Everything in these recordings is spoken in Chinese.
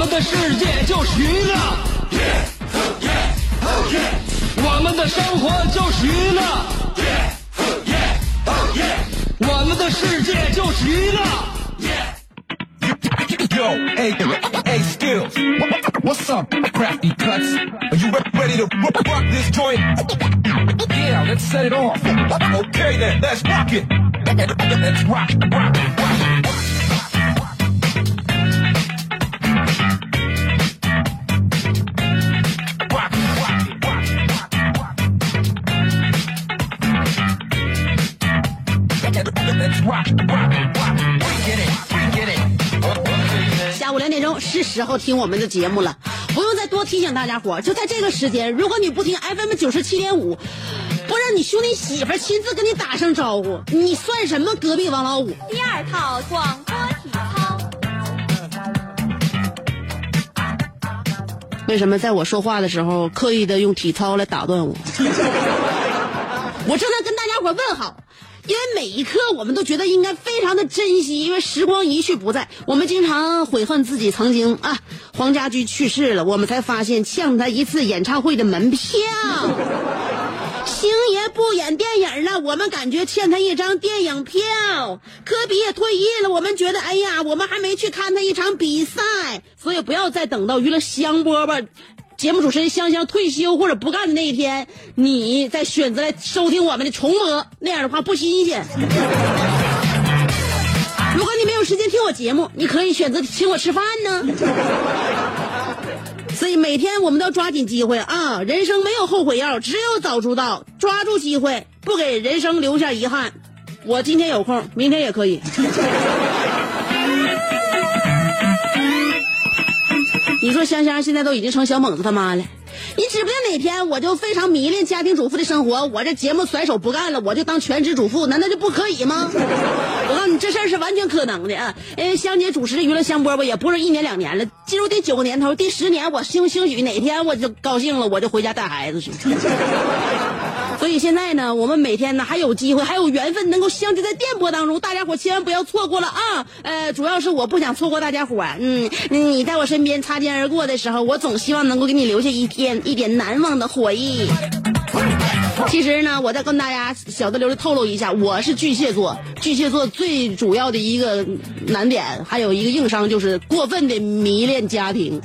们的世界就是娱乐，我们的生活就是娱乐，我们的世界就是娱乐。Yo, hey, hey, skills. What's up, crafty cuts? Are you ready to rock this joint? Yeah, let's set it off. Okay then, let's rock it. Let's rock, rock, rock. 时候听我们的节目了，不用再多提醒大家伙儿，就在这个时间，如果你不听 FM 九十七点五，不让你兄弟媳妇儿亲自跟你打声招呼，你算什么隔壁王老五？第二套广播体操。为什么在我说话的时候刻意的用体操来打断我？我正在跟大家伙儿问好，因为每一刻我们都觉得应该非常的珍惜，因为时光一去不再。我们经常悔恨自己曾经啊，黄家驹去世了，我们才发现欠他一次演唱会的门票。星爷不演电影了，我们感觉欠他一张电影票。科比也退役了，我们觉得哎呀，我们还没去看他一场比赛，所以不要再等到娱乐香饽饽节目主持人香香退休或者不干的那一天，你再选择来收听我们的重播，那样的话不新鲜。如果你没有时间听我节目，你可以选择请我吃饭呢。所以每天我们都要抓紧机会啊！人生没有后悔药，只有早出道。抓住机会，不给人生留下遗憾。我今天有空，明天也可以。你说香香现在都已经成小猛子他妈了，你指不定哪天我就非常迷恋家庭主妇的生活，我这节目甩手不干了，我就当全职主妇，难道就不可以吗？我告诉你，这事儿是完全可能的啊！呃，香姐主持的娱乐香饽饽也不是一年两年了，进入第九个年头，第十年我兴兴许哪天我就高兴了，我就回家带孩子去。所以现在呢，我们每天呢还有机会，还有缘分能够相聚在电波当中，大家伙千万不要错过了啊！呃，主要是我不想错过大家伙，嗯，你在我身边擦肩而过的时候，我总希望能够给你留下一天一点难忘的回忆。其实呢，我再跟大家小的流的透露一下，我是巨蟹座，巨蟹座最主要的一个难点，还有一个硬伤就是过分的迷恋家庭。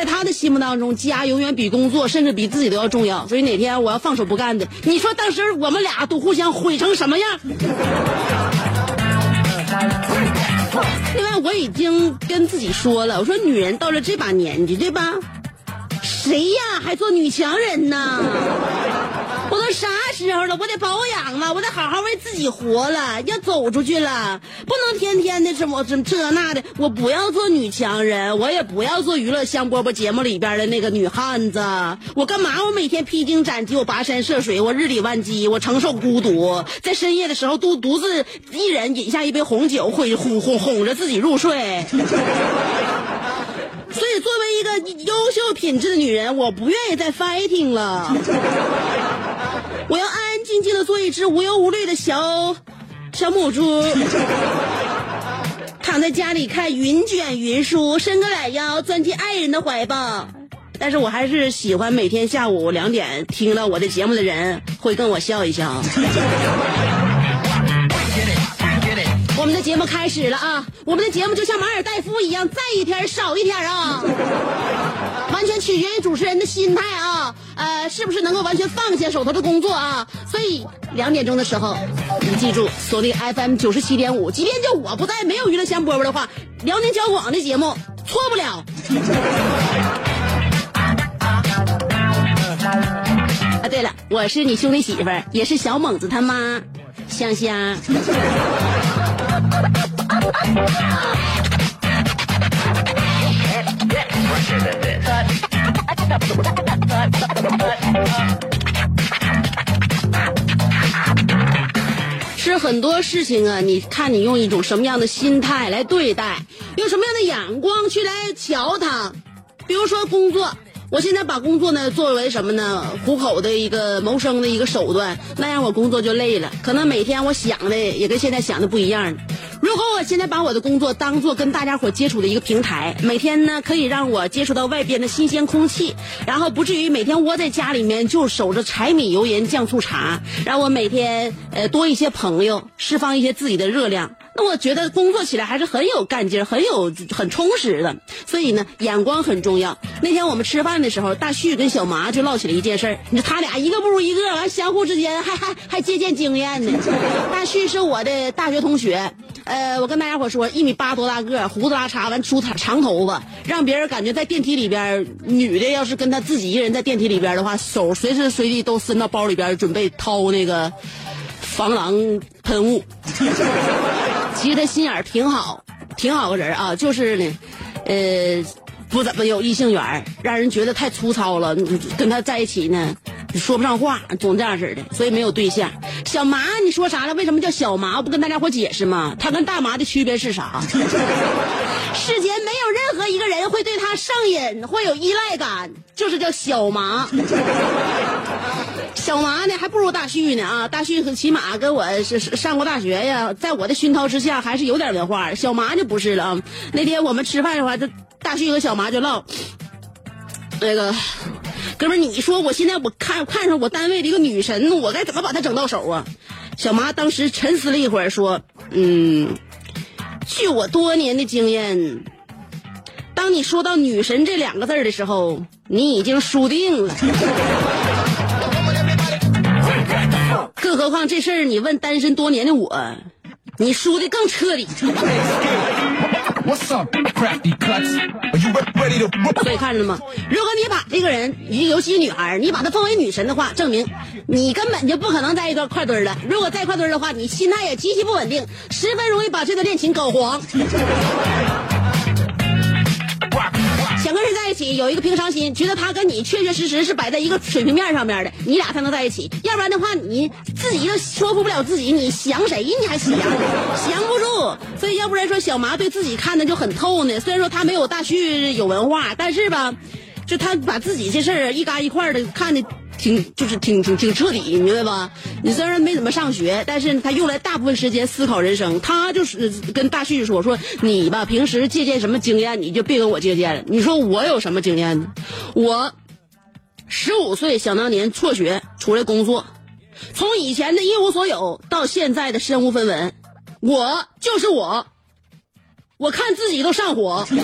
在他的心目当中，家永远比工作，甚至比自己都要重要。所以哪天我要放手不干的，你说当时我们俩都互相毁成什么样？另外，我已经跟自己说了，我说女人到了这把年纪，对吧？谁呀还做女强人呢？我都啥时候了？我得保养了，我得好好为自己活了，要走出去了，不能天天的这么这这那的。我不要做女强人，我也不要做娱乐香饽饽节目里边的那个女汉子。我干嘛？我每天披荆斩棘，我跋山涉水，我日理万机，我承受孤独，在深夜的时候独独自一人饮下一杯红酒，会哄哄哄着自己入睡。所以，作为一个优秀品质的女人，我不愿意再 fighting 了。我要安安静静的做一只无忧无虑的小小母猪，躺在家里看云卷云舒，伸个懒腰钻进爱人的怀抱。但是我还是喜欢每天下午两点听到我的节目的人会跟我笑一笑。我们的节目开始了啊！我们的节目就像马尔代夫一样，在一天少一天啊，完全取决于主持人的心态啊，呃，是不是能够完全放下手头的工作啊？所以两点钟的时候，你记住锁定 FM 九十七点五，即便就我不在，没有娱乐香饽饽的话，辽宁交广的节目错不了。啊，对了，我是你兄弟媳妇儿，也是小猛子他妈，香香。是很多事情啊，你看你用一种什么样的心态来对待，用什么样的眼光去来瞧它。比如说工作，我现在把工作呢作为什么呢？糊口的一个谋生的一个手段，那样我工作就累了，可能每天我想的也跟现在想的不一样。如果我现在把我的工作当做跟大家伙接触的一个平台，每天呢可以让我接触到外边的新鲜空气，然后不至于每天窝在家里面就守着柴米油盐酱醋茶，让我每天呃多一些朋友，释放一些自己的热量。我觉得工作起来还是很有干劲儿，很有很充实的。所以呢，眼光很重要。那天我们吃饭的时候，大旭跟小麻就唠起了一件事儿。你说他俩一个不如一个，完相互之间还还还借鉴经验呢。大旭是我的大学同学，呃，我跟大家伙说，一米八多大个，胡子拉碴，完梳长长头发，让别人感觉在电梯里边，女的要是跟他自己一个人在电梯里边的话，手随时随地都伸到包里边，准备掏那个防狼喷雾。其实他心眼儿挺好，挺好个人啊，就是呢，呃，不怎么有异性缘儿，让人觉得太粗糙了。跟他在一起呢，说不上话，总这样似的，所以没有对象。小麻，你说啥了？为什么叫小麻？我不跟大家伙解释吗？他跟大麻的区别是啥？世间没有任何一个人会对他上瘾，会有依赖感，就是叫小麻。小麻呢，还不如大旭呢啊！大旭起码跟我是上过大学呀，在我的熏陶之下，还是有点文化。小麻就不是了啊！那天我们吃饭的话，这大旭和小麻就唠，那个哥们儿，你说我现在我看看上我单位的一个女神，我该怎么把她整到手啊？小麻当时沉思了一会儿，说：“嗯，据我多年的经验，当你说到女神这两个字的时候，你已经输定了。”更何况这事儿，你问单身多年的我，你输的更彻底。What's up, 所以看着了吗？如果你把这个人，尤其是女孩，你把她奉为女神的话，证明你根本就不可能在一个块堆儿了。如果在一块堆儿的话，你心态也极其不稳定，十分容易把这段恋情搞黄。两个人在一起，有一个平常心，觉得他跟你确确实实是摆在一个水平面上面的，你俩才能在一起。要不然的话，你自己都说服不了自己，你降谁？你还想？降不住。所以要不然说小麻对自己看的就很透呢。虽然说他没有大旭有文化，但是吧，就他把自己这事儿一嘎一块的看的。挺就是挺挺挺彻底，你明白吧？你虽然没怎么上学，但是他用来大部分时间思考人生。他就是跟大旭说说你吧，平时借鉴什么经验，你就别跟我借鉴了。你说我有什么经验呢？我十五岁想当年辍学出来工作，从以前的一无所有到现在的身无分文，我就是我，我看自己都上火。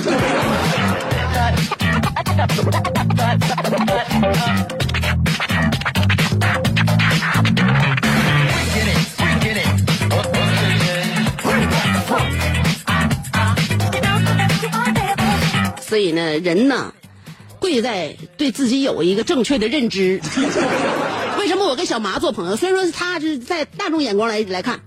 所以呢，人呢，贵在对自己有一个正确的认知。为什么我跟小麻做朋友？虽然说他是在大众眼光来来看，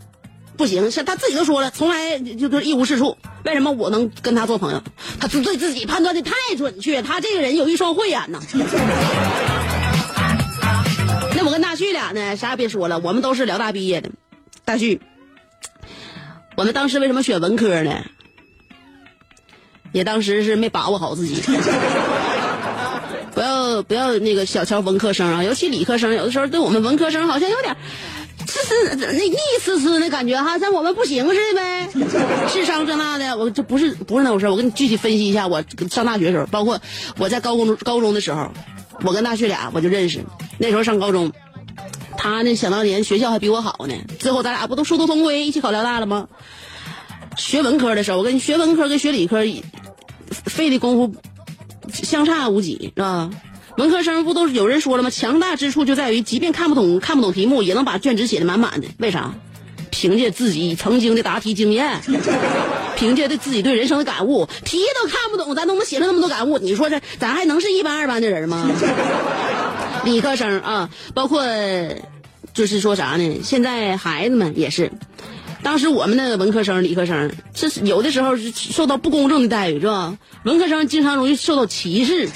不行，像他自己都说了，从来就是一无是处。为什么我能跟他做朋友？他对自己判断的太准确，他这个人有一双慧眼呐。那我跟大旭俩呢，啥也别说了，我们都是辽大毕业的。大旭，我们当时为什么选文科呢？也当时是没把握好自己，不要不要那个小瞧文科生啊，尤其理科生，有的时候对我们文科生好像有点，呲呲那一丝丝的感觉哈，像我们不行似的呗，智商这那的，我这不是不是那回事我给你具体分析一下，我上大学的时候，包括我在高中高中的时候，我跟大旭俩我就认识，那时候上高中，他呢想当年学校还比我好呢，最后咱俩不都殊途同归，一起考辽大了吗？学文科的时候，我跟你学文科跟学理科费的功夫相差无几，是吧？文科生不都有人说了吗？强大之处就在于，即便看不懂看不懂题目，也能把卷子写的满满的。为啥？凭借自己曾经的答题经验，凭借对自己对人生的感悟，题都看不懂，咱都能写出那么多感悟。你说这咱还能是一班二班的人吗？理科生啊，包括就是说啥呢？现在孩子们也是。当时我们那个文科生、理科生，这是有的时候是受到不公正的待遇，是吧？文科生经常容易受到歧视，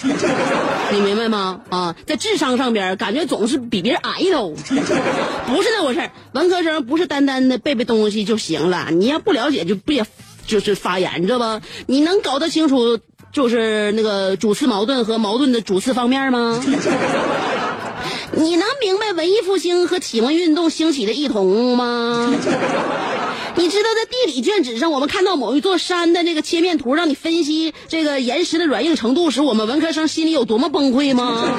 你明白吗？啊，在智商上边感觉总是比别人矮一头，不是那回事儿。文科生不是单单的背背东西就行了，你要不了解就别就是发言，知道吧？你能搞得清楚就是那个主次矛盾和矛盾的主次方面吗？你能明白文艺复兴和启蒙运动兴起的异同吗？你知道在地理卷纸上，我们看到某一座山的那个切面图，让你分析这个岩石的软硬程度时，我们文科生心里有多么崩溃吗？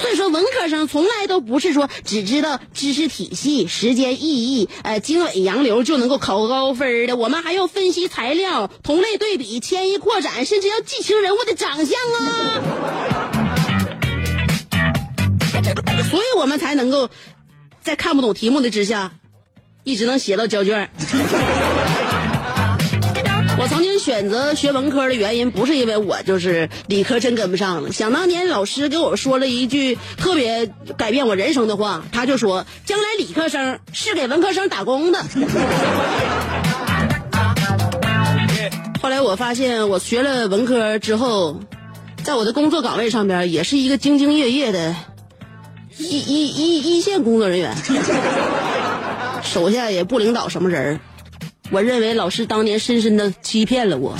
所以说，文科生从来都不是说只知道知识体系、时间意义、呃经纬洋流就能够考高分的，我们还要分析材料、同类对比、迁移扩展，甚至要记清人物的长相啊。所以我们才能够在看不懂题目的之下，一直能写到交卷。我曾经选择学文科的原因，不是因为我就是理科真跟不上了。想当年老师给我说了一句特别改变我人生的话，他就说：“将来理科生是给文科生打工的。”后来我发现，我学了文科之后，在我的工作岗位上边，也是一个兢兢业业的。一一一一线工作人员，手下也不领导什么人我认为老师当年深深的欺骗了我。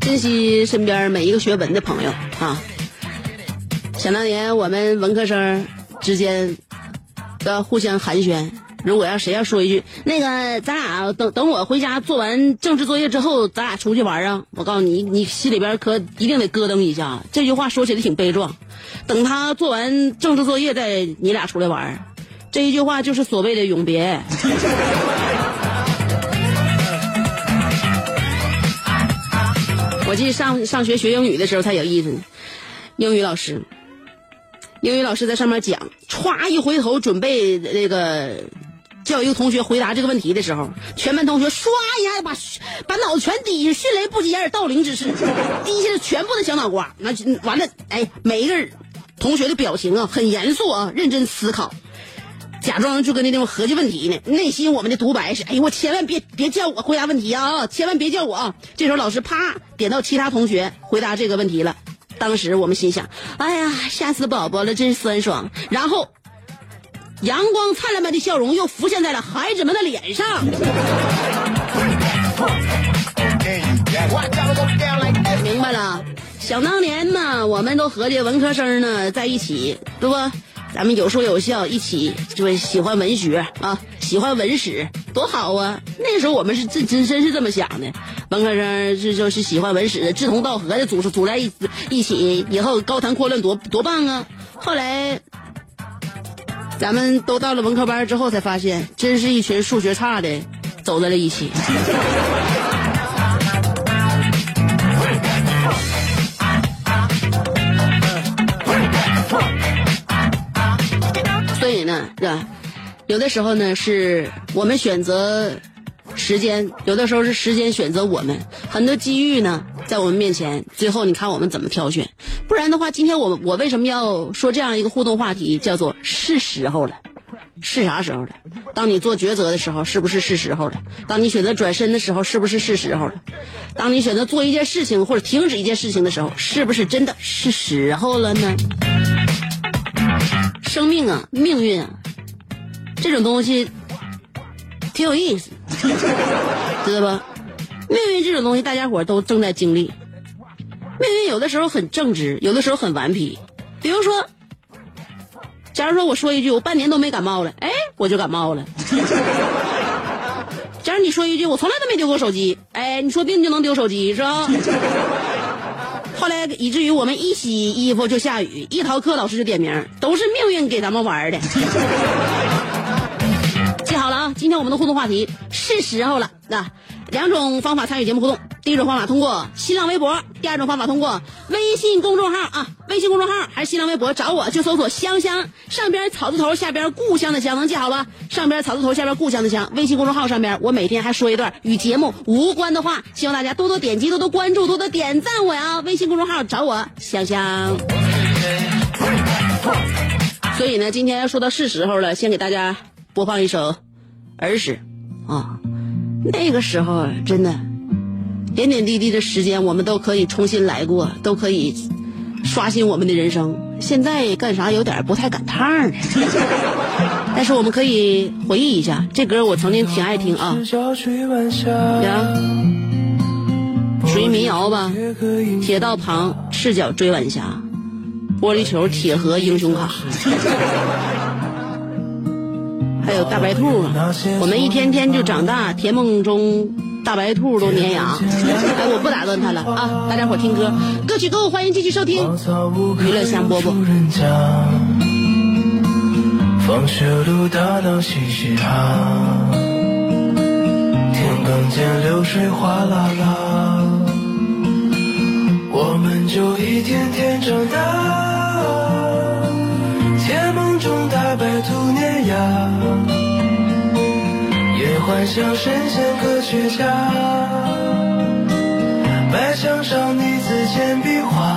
珍惜身边每一个学文的朋友啊！想当年我们文科生之间的互相寒暄。如果要谁要说一句，那个咱俩等等我回家做完政治作业之后，咱俩出去玩啊！我告诉你，你心里边可一定得咯噔一下。这句话说起来挺悲壮。等他做完政治作业再你俩出来玩，这一句话就是所谓的永别。我记得上上学学英语的时候才有意思呢，英语老师，英语老师在上面讲，歘一回头准备那个。叫一个同学回答这个问题的时候，全班同学唰一下把把脑子全低下，迅雷不及掩耳盗铃之势，低下了全部的小脑瓜。那完了，哎，每一个同学的表情啊，很严肃啊，认真思考，假装就跟那地方合计问题呢。内心我们的独白是：哎呦，我千万别别叫我回答问题啊，千万别叫我啊！这时候老师啪点到其他同学回答这个问题了。当时我们心想：哎呀，吓死宝宝了，真酸爽。然后。阳光灿烂般的笑容又浮现在了孩子们的脸上。明白了，想当年呢，我们都合计文科生呢在一起，对不？咱们有说有笑，一起就是喜欢文学啊，喜欢文史，多好啊！那时候我们是真真真是这么想的，文科生这就是喜欢文史的，志同道合的组组在一一起，以后高谈阔论多多棒啊！后来。咱们都到了文科班之后，才发现，真是一群数学差的走在了一起。所以呢，是吧？有的时候呢，是我们选择。时间有的时候是时间选择我们，很多机遇呢在我们面前，最后你看我们怎么挑选？不然的话，今天我我为什么要说这样一个互动话题，叫做是时候了？是啥时候了？当你做抉择的时候，是不是是时候了？当你选择转身的时候，是不是是时候了？当你选择做一件事情或者停止一件事情的时候，是不是真的是时候了呢？生命啊，命运啊，这种东西挺有意思。知道吧？命运这种东西，大家伙都正在经历。命运有的时候很正直，有的时候很顽皮。比如说，假如说我说一句，我半年都没感冒了，哎，我就感冒了。假如你说一句，我从来都没丢过手机，哎，你说不定就能丢手机，是吧？后来以至于我们一洗衣服就下雨，一逃课老师就点名，都是命运给咱们玩的。记好了啊！今天我们的互动话题是时候了。那两种方法参与节目互动：第一种方法通过新浪微博，第二种方法通过微信公众号啊。微信公众号还是新浪微博，找我就搜索“香香”，上边草字头，下边故乡的乡，能记好了？上边草字头，下边故乡的乡。微信公众号上边，我每天还说一段与节目无关的话，希望大家多多点击，多多关注，多多点赞我呀！微信公众号找我香香。所以呢，今天说到是时候了，先给大家播放一首儿时啊，那个时候真的点点滴滴的时间，我们都可以重新来过，都可以刷新我们的人生。现在干啥有点不太赶趟呢，但是我们可以回忆一下，这歌我曾经挺爱听啊，呀，属于民谣吧，铁道旁赤脚追晚霞。玻璃球、铁盒、英雄卡，还有大白兔！我们一天天就长大，甜梦中大白兔都粘牙。哎，我不打断他了啊！大家伙听歌，歌曲够，欢迎继续收听娱乐香饽饽。放学路打闹嘻嘻哈，田埂间流水哗啦啦，我们就一天天长大。大白兔粘牙，也幻想神仙科学家。白墙上你字简笔画，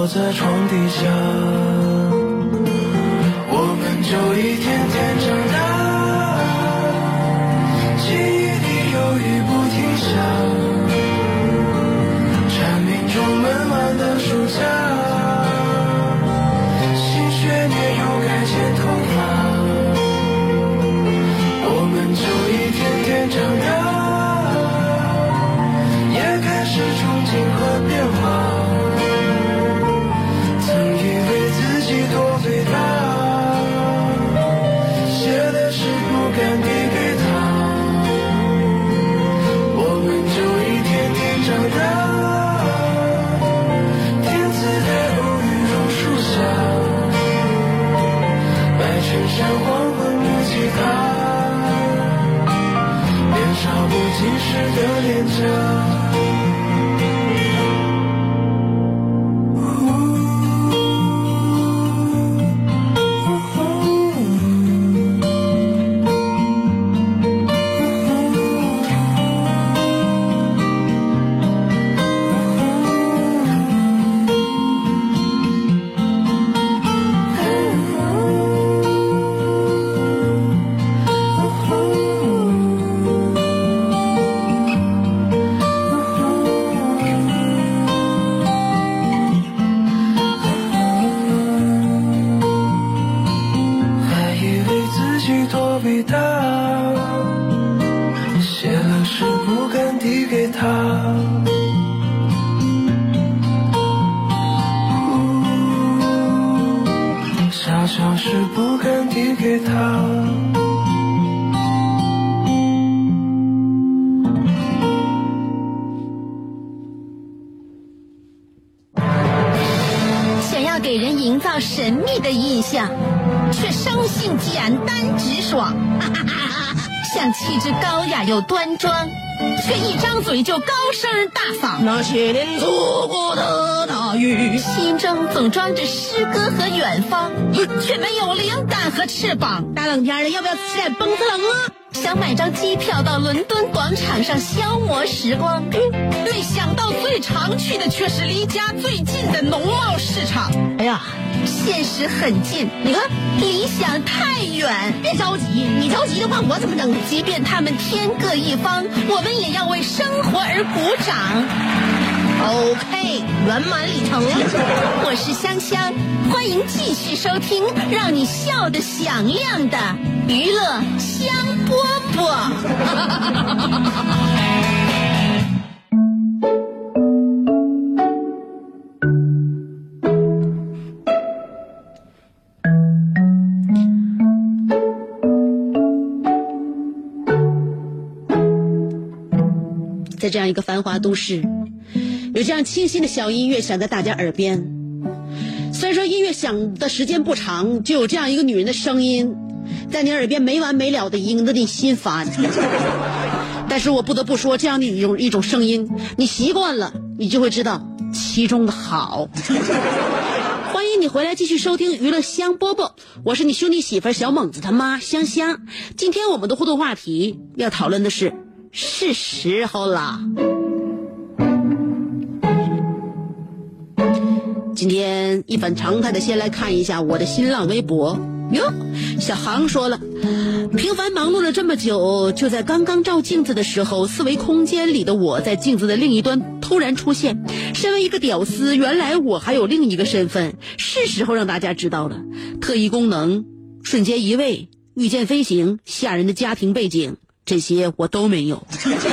怪都躲在床底下，我们就一天天的张嘴就高声大嗓。那些年错过的大雨，心中总装着诗歌和远方，却没有灵感和翅膀。大冷天的，要不要吃点蹦子冷啊？想买张机票到伦敦广场上消磨时光，没想到最常去的却是离家最近的农贸市场。哎呀，现实很近，你看理想太远。别着急，你着急的话我怎么整？即便他们天各一方，我们也要为生活而鼓掌。OK，圆满礼成。我是香香，欢迎继续收听让你笑得响亮的娱乐香饽饽。在这样一个繁华都市，有这样清新的小音乐响在大家耳边。虽然说音乐响的时间不长，就有这样一个女人的声音在你耳边没完没了的萦着你心烦。但是我不得不说，这样的一种一种声音，你习惯了，你就会知道其中的好。欢迎你回来继续收听娱乐香饽饽，我是你兄弟媳妇小猛子他妈香香。今天我们的互动话题要讨论的是。是时候了。今天一反常态的，先来看一下我的新浪微博哟。小航说了，平凡忙碌了这么久，就在刚刚照镜子的时候，四维空间里的我在镜子的另一端突然出现。身为一个屌丝，原来我还有另一个身份，是时候让大家知道了。特异功能，瞬间移位，御剑飞行，吓人的家庭背景。这些我都没有，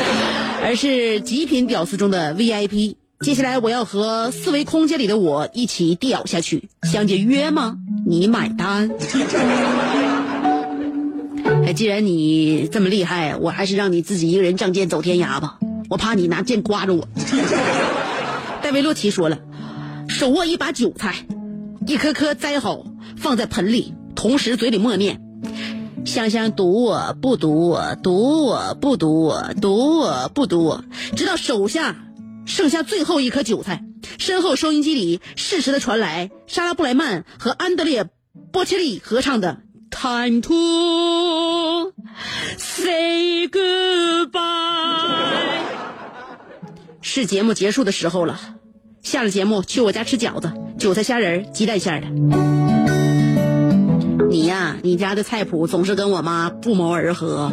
而是极品屌丝中的 VIP。接下来我要和四维空间里的我一起屌下去，香姐约吗？你买单。哎，既然你这么厉害，我还是让你自己一个人仗剑走天涯吧。我怕你拿剑刮着我。戴维洛奇说了，手握一把韭菜，一颗颗摘好，放在盆里，同时嘴里默念。香香赌我不赌我，赌我不赌我，赌我不赌我，直到手下剩下最后一颗韭菜，身后收音机里适时的传来莎拉布莱曼和安德烈波切利合唱的《Time to Say Goodbye》，是节目结束的时候了。下了节目去我家吃饺子，韭菜虾仁鸡蛋馅的。你呀，你家的菜谱总是跟我妈不谋而合。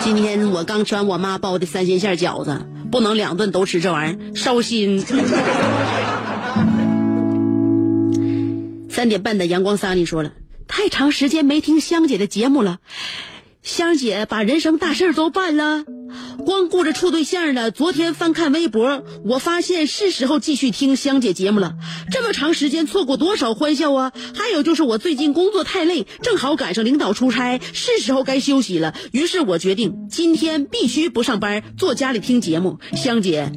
今天我刚吃完我妈包的三鲜馅饺子，不能两顿都吃这玩意儿，烧心。三点半的阳光桑，你说了，太长时间没听香姐的节目了。香姐把人生大事都办了，光顾着处对象了。昨天翻看微博，我发现是时候继续听香姐节目了。这么长时间错过多少欢笑啊！还有就是我最近工作太累，正好赶上领导出差，是时候该休息了。于是我决定今天必须不上班，坐家里听节目。香姐，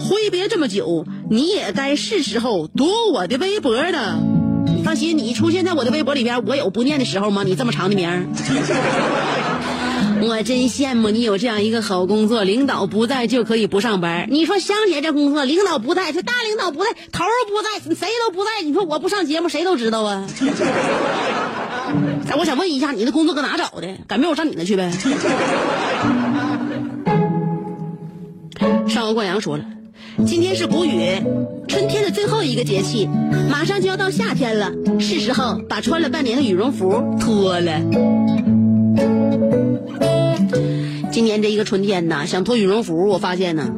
挥别这么久，你也该是时候读我的微博了。放心，你出现在我的微博里边，我有不念的时候吗？你这么长的名儿，我真羡慕你有这样一个好工作，领导不在就可以不上班。你说香姐这工作，领导不在，这大领导不在，头儿不在，谁都不在。你说我不上节目，谁都知道啊。哎，我想问一下，你的工作搁哪找的？赶明儿我上你那去呗。上官冠阳说了。今天是谷雨，春天的最后一个节气，马上就要到夏天了，是时候把穿了半年的羽绒服脱了。今年这一个春天呐，想脱羽绒服，我发现呢，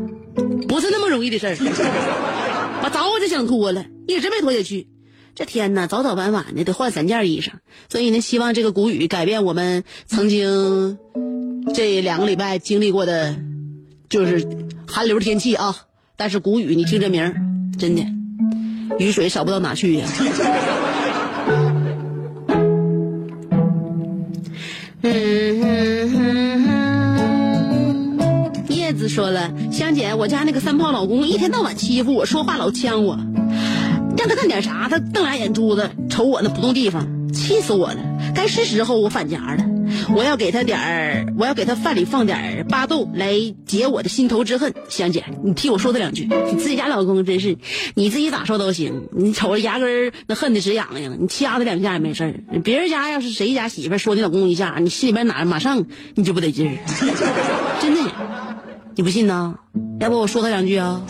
不是那么容易的事儿。我早我就想脱了，一直没脱下去。这天呐，早早晚晚的得换三件衣裳，所以呢，希望这个谷雨改变我们曾经这两个礼拜经历过的，就是寒流天气啊。但是谷雨，你听这名儿，真的，雨水少不到哪去呀。嗯叶子说了，香姐，我家那个三炮老公一天到晚欺负我，说话老呛我，让他干点啥，他瞪俩眼珠子瞅我那不动地方，气死我了。该是时候我返家了，我要给他点儿，我要给他饭里放点儿。巴豆来解我的心头之恨。香姐，你替我说他两句。你自己家老公真是，你自己咋说都行。你瞅着牙根儿那恨的直痒痒，你掐他两下也没事儿。别人家要是谁家媳妇说你老公一下，你心里边哪马上你就不得劲儿。真的，你不信呐？要不我说他两句啊？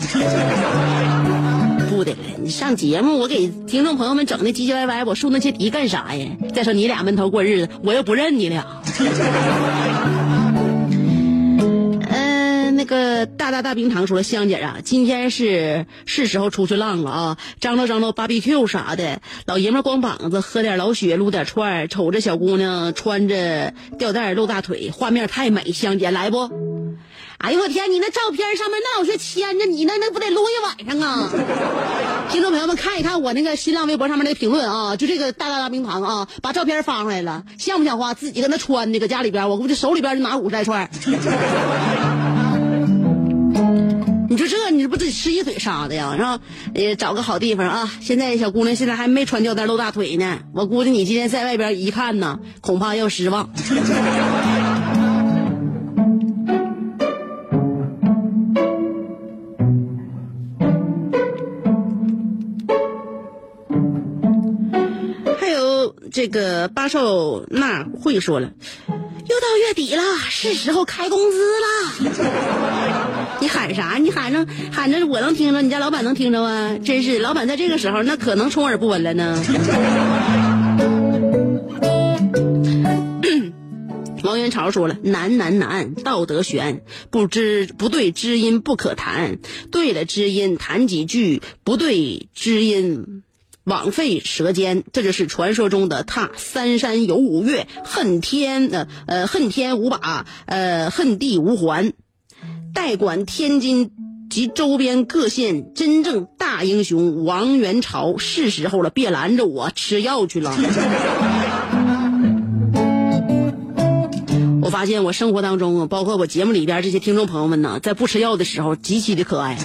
不得了，你上节目，我给听众朋友们整的唧唧歪歪，我说那些题干啥呀？再说你俩闷头过日子，我又不认你俩。嗯、那个大大大冰糖说了，香姐啊，今天是是时候出去浪了啊，张罗张罗 BBQ 啥的，老爷们光膀子，喝点老雪，撸点串儿，瞅着小姑娘穿着吊带露大腿，画面太美，香姐来不？哎呦我天！你那照片上面那老是牵着你，那那不得撸一晚上啊！听众朋友们看一看我那个新浪微博上面那个评论啊，就这个大大大冰糖啊，把照片发上来了，像不像话？自己搁那穿的，搁家里边，我估计手里边就拿五十来串。你说这，你这不得吃一嘴沙子呀？是吧？呃，找个好地方啊！现在小姑娘现在还没穿吊带露大腿呢，我估计你今天在外边一看呢，恐怕要失望。这个巴少纳会说了，又到月底了，是时候开工资了。你喊啥？你喊着喊着，我能听着，你家老板能听着啊？真是，老板在这个时候那可能充耳不闻了呢。王元朝说了：“难难难，道德悬，不知不对知音不可谈，对了知音谈几句，不对知音。”枉费舌尖，这就是传说中的踏三山有五岳，恨天呃呃恨天无把，呃恨地无还，代管天津及周边各县真正大英雄王元朝，是时候了，别拦着我吃药去了。我发现我生活当中，包括我节目里边这些听众朋友们呢，在不吃药的时候极其的可爱。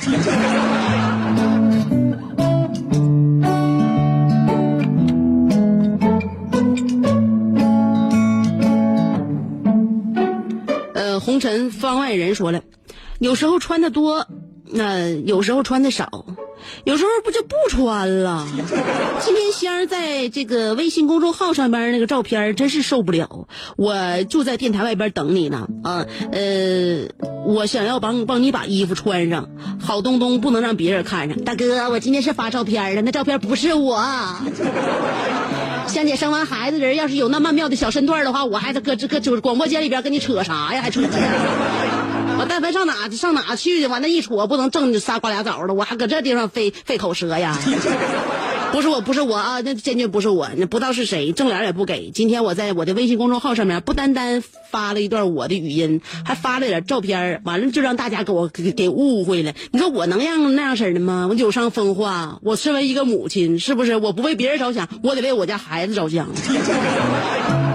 方外人说了，有时候穿的多，那、有时候穿的少，有时候不就不穿了。今天香儿在这个微信公众号上边那个照片真是受不了，我就在电台外边等你呢啊，呃，我想要帮帮你把衣服穿上，好东东不能让别人看上。大哥，我今天是发照片的，那照片不是我。香姐生完孩子人要是有那曼妙的小身段的话，我还得搁这搁就是广播间里边跟你扯啥呀？还扯呀？我但凡上哪上哪去去，完那一戳不能挣仨瓜俩枣的，我还搁这地方费费口舌呀？不是我，不是我啊，那坚决不是我，那不知道是谁，正脸也不给。今天我在我的微信公众号上面，不单单发了一段我的语音，还发了点照片，完了就让大家给我给给误会了。你说我能让那样式的吗？我有伤风化。我身为一个母亲，是不是？我不为别人着想，我得为我家孩子着想。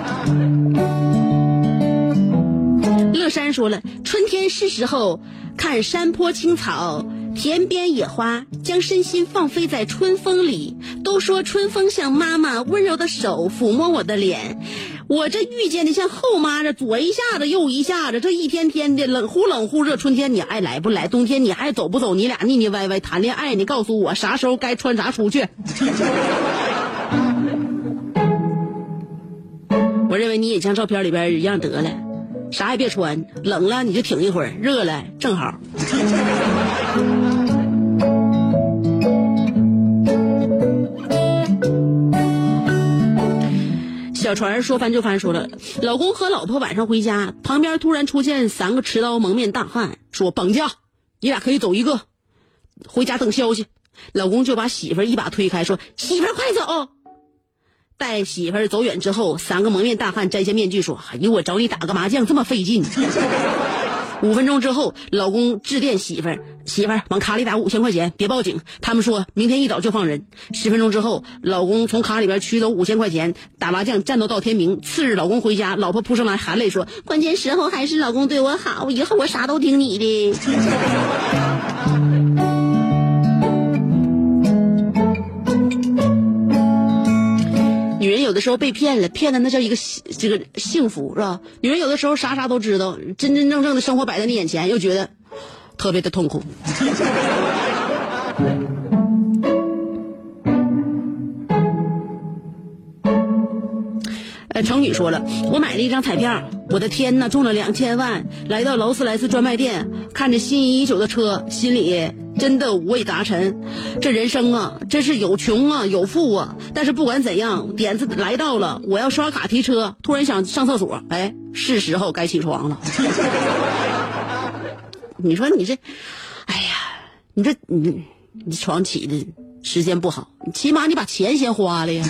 山说了，春天是时候看山坡青草。田边野花，将身心放飞在春风里。都说春风像妈妈温柔的手抚摸我的脸，我这遇见的像后妈这左一下子右一下子，这一天天的冷忽冷忽热。春天你爱来不来？冬天你爱走不走？你俩腻腻歪歪谈恋爱，你告诉我啥时候该穿啥出去？我认为你也像照片里边一样得了，啥也别穿，冷了你就挺一会儿，热了正好。小船说翻就翻，说了，老公和老婆晚上回家，旁边突然出现三个持刀蒙面大汉，说绑架，你俩可以走一个，回家等消息。老公就把媳妇儿一把推开，说媳妇儿快走。带媳妇儿走远之后，三个蒙面大汉摘下面具，说：“哎呦，我找你打个麻将这么费劲。”五分钟之后，老公致电媳妇儿：“媳妇儿，往卡里打五千块钱，别报警。他们说明天一早就放人。”十分钟之后，老公从卡里边取走五千块钱，打麻将战斗到天明。次日，老公回家，老婆扑上来含泪说：“关键时候还是老公对我好，以后我啥都听你的。”女人有的时候被骗了，骗的那叫一个这个幸福是吧？女人有的时候啥啥都知道，真真正正的生活摆在你眼前，又觉得特别的痛苦。呃，成宇说了，我买了一张彩票，我的天呐，中了两千万！来到劳斯莱斯专卖店，看着心仪已久的车，心里真的五味杂陈。这人生啊，真是有穷啊，有富啊。但是不管怎样，点子来到了，我要刷卡提车。突然想上厕所，哎，是时候该起床了。你说你这，哎呀，你这你你床起的时间不好，起码你把钱先花了呀。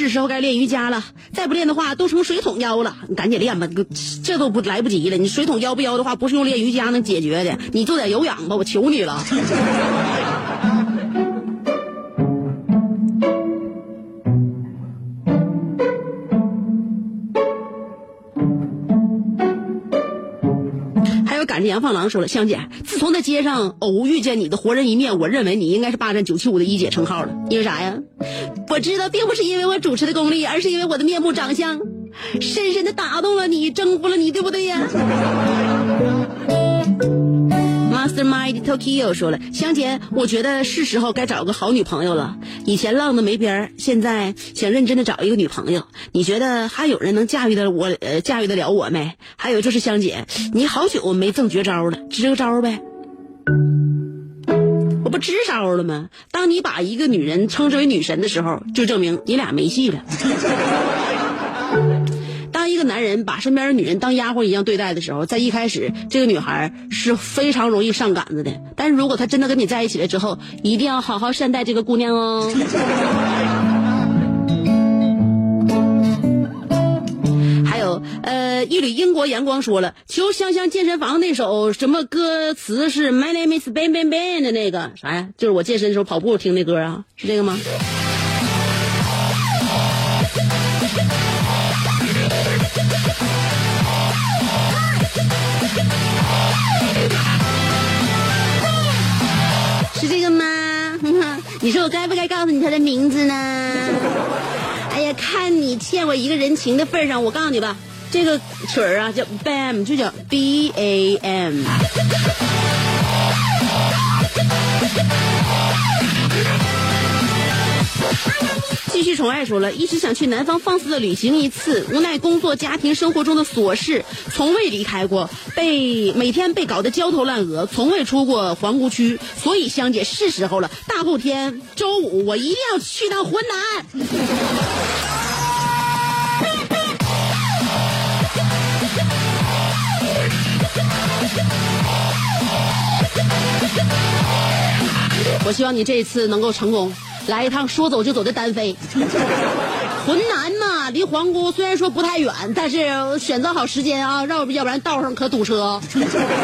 是时候该练瑜伽了，再不练的话都成水桶腰了。你赶紧练吧，这都不来不及了。你水桶腰不腰的话，不是用练瑜伽能解决的。你做点有氧吧，我求你了。还有赶着杨放狼说了，香姐，自从在街上偶遇见你的活人一面，我认为你应该是霸占九七五的一姐称号了。因为啥呀？我知道，并不是因为我主持的功力，而是因为我的面部长相，深深的打动了你，征服了你，对不对呀？Mastermind Tokyo 说了，香姐，我觉得是时候该找个好女朋友了。以前浪的没边儿，现在想认真的找一个女朋友。你觉得还有人能驾驭得我呃驾驭得了我没？还有就是香姐，你好久没赠绝招了，支个招呗。支招了吗？当你把一个女人称之为女神的时候，就证明你俩没戏了。当一个男人把身边的女人当丫鬟一样对待的时候，在一开始，这个女孩是非常容易上杆子的。但是如果他真的跟你在一起了之后，一定要好好善待这个姑娘哦。呃，一缕英国阳光说了，求香香健身房那首什么歌词是 My name is Ben Ben Ben 的那个啥呀？就是我健身的时候跑步听那歌啊，是这个吗？是这个吗？你说我该不该告诉你他的名字呢？看你欠我一个人情的份上，我告诉你吧，这个曲儿啊叫 BAM，就叫 B A M。继续宠爱说了，一直想去南方放肆的旅行一次，无奈工作、家庭、生活中的琐事，从未离开过，被每天被搞得焦头烂额，从未出过皇姑区，所以香姐是时候了，大后天周五我一定要去趟浑南。我希望你这一次能够成功，来一趟说走就走的单飞。浑南嘛，离皇姑虽然说不太远，但是选择好时间啊，要不要不然道上可堵车。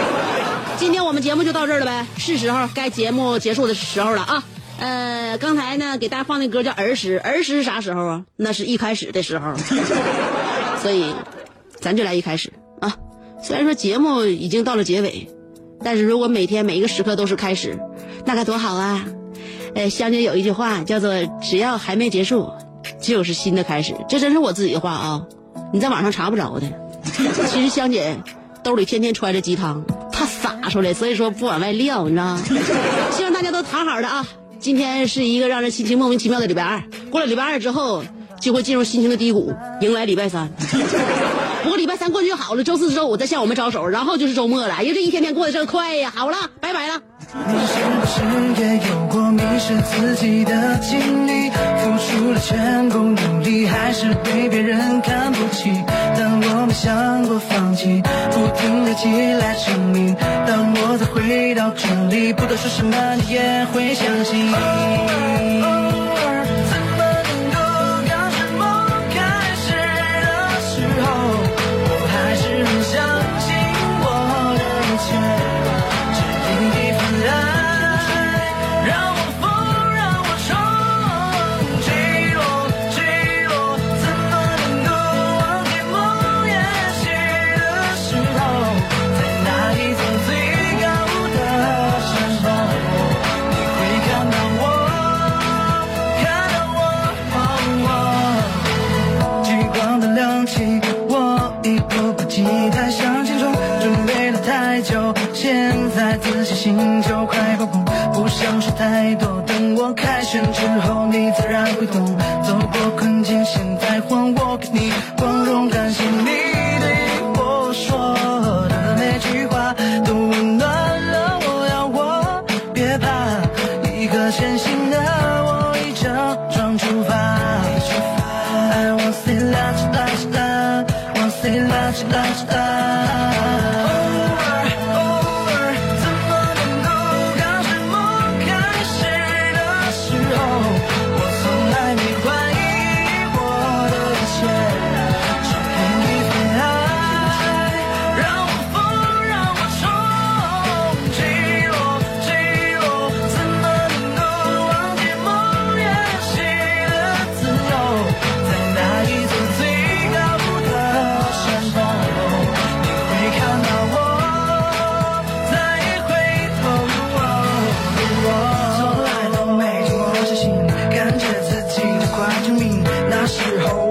今天我们节目就到这儿了呗，是时候该节目结束的时候了啊。呃，刚才呢给大家放那歌叫儿时，儿时是啥时候啊？那是一开始的时候。所以，咱就来一开始啊。虽然说节目已经到了结尾，但是如果每天每一个时刻都是开始，那该多好啊！呃，香姐有一句话叫做“只要还没结束，就是新的开始”，这真是我自己的话啊，你在网上查不着的。其实香姐兜里天天揣着鸡汤，怕洒出来，所以说不往外撂，你知道吗？希望大家都躺好的啊！今天是一个让人心情莫名其妙的礼拜二，过了礼拜二之后，就会进入心情的低谷，迎来礼拜三。不过礼拜三过去就好了，周四、周五再向我们招手，然后就是周末了。哎呀，这一天天过得真快呀！好了，拜拜了。你是不是也有过迷失自己的经历？付出了全部努力，还是被别人看不起？但我没想过放弃，不停的起来证明。当我再回到这里，不管说什么，你也会相信。把期待向前冲，准备了太久，现在自信心就快爆棚。不想说太多，等我凯旋之后你自然会懂。走过困境，现在换我给你光荣，感谢你。挂着那时候